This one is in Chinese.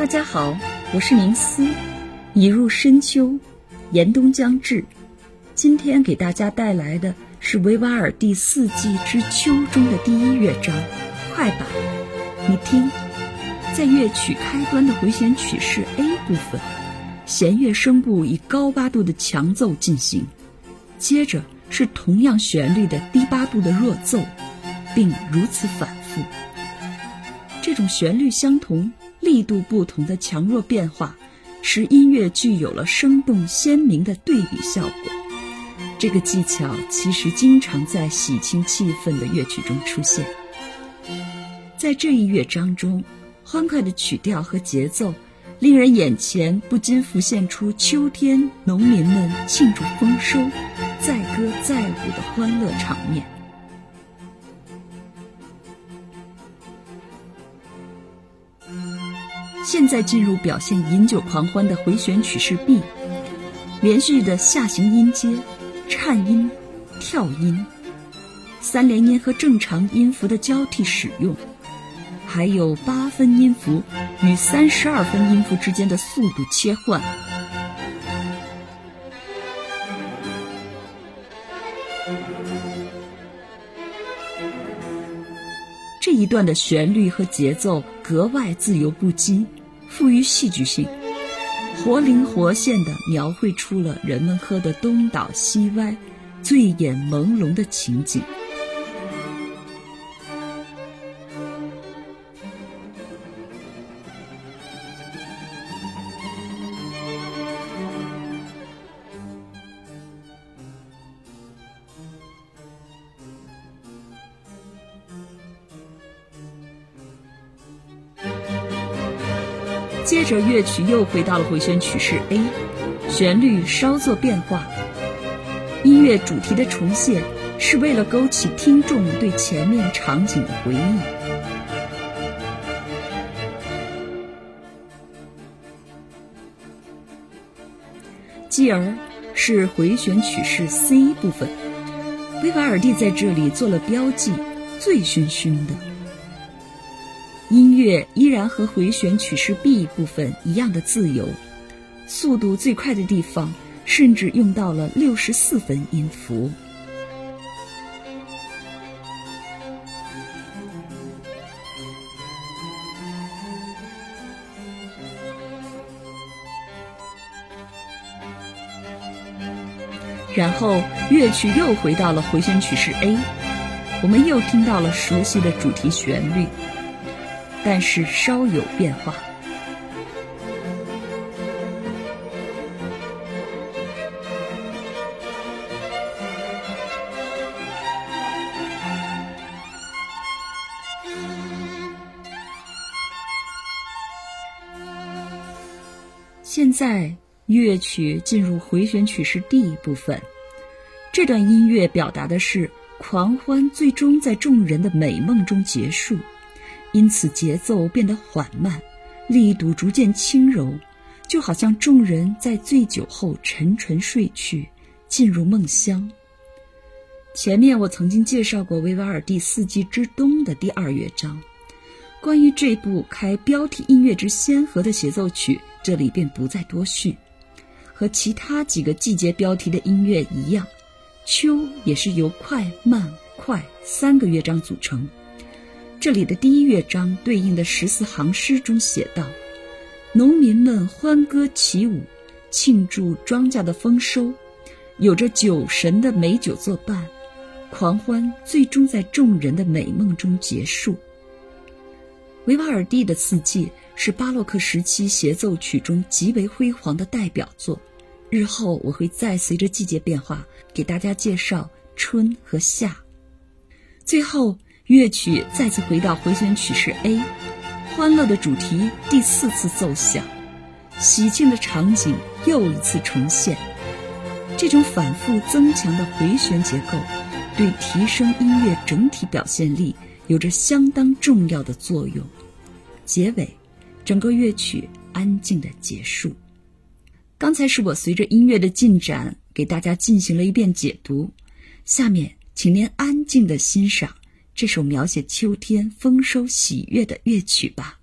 大家好，我是宁思。已入深秋，严冬将至，今天给大家带来的是维瓦尔第四季之秋中的第一乐章，快板。你听，在乐曲开端的回旋曲式 A 部分，弦乐声部以高八度的强奏进行，接着是同样旋律的低八度的弱奏，并如此反复。这种旋律相同、力度不同的强弱变化。使音乐具有了生动鲜明的对比效果。这个技巧其实经常在喜庆气氛的乐曲中出现。在这一乐章中，欢快的曲调和节奏，令人眼前不禁浮现出秋天农民们庆祝丰收、载歌载舞的欢乐场面。现在进入表现饮酒狂欢的回旋曲式 B，连续的下行音阶、颤音、跳音、三连音和正常音符的交替使用，还有八分音符与三十二分音符之间的速度切换。这一段的旋律和节奏格外自由不羁。富于戏剧性，活灵活现地描绘出了人们喝得东倒西歪、醉眼朦胧的情景。接着，乐曲又回到了回旋曲式 A，旋律稍作变化。音乐主题的重现是为了勾起听众对前面场景的回忆。继而是回旋曲式 C 部分，维瓦尔第在这里做了标记，醉醺醺的。音乐依然和回旋曲式 B 部分一样的自由，速度最快的地方甚至用到了六十四分音符。然后乐曲又回到了回旋曲式 A，我们又听到了熟悉的主题旋律。但是稍有变化。现在乐曲进入回旋曲式 D 部分，这段音乐表达的是狂欢最终在众人的美梦中结束。因此，节奏变得缓慢，力度逐渐轻柔，就好像众人在醉酒后沉沉睡去，进入梦乡。前面我曾经介绍过维瓦尔第四季之冬的第二乐章，关于这部开标题音乐之先河的协奏曲，这里便不再多叙。和其他几个季节标题的音乐一样，秋也是由快慢快三个乐章组成。这里的第一乐章对应的十四行诗中写道：“农民们欢歌起舞，庆祝庄稼的丰收，有着酒神的美酒作伴，狂欢最终在众人的美梦中结束。”维瓦尔第的四季是巴洛克时期协奏曲中极为辉煌的代表作。日后我会再随着季节变化给大家介绍春和夏。最后。乐曲再次回到回旋曲式 A，欢乐的主题第四次奏响，喜庆的场景又一次重现。这种反复增强的回旋结构，对提升音乐整体表现力有着相当重要的作用。结尾，整个乐曲安静的结束。刚才是我随着音乐的进展给大家进行了一遍解读，下面请您安静的欣赏。这首描写秋天丰收喜悦的乐曲吧。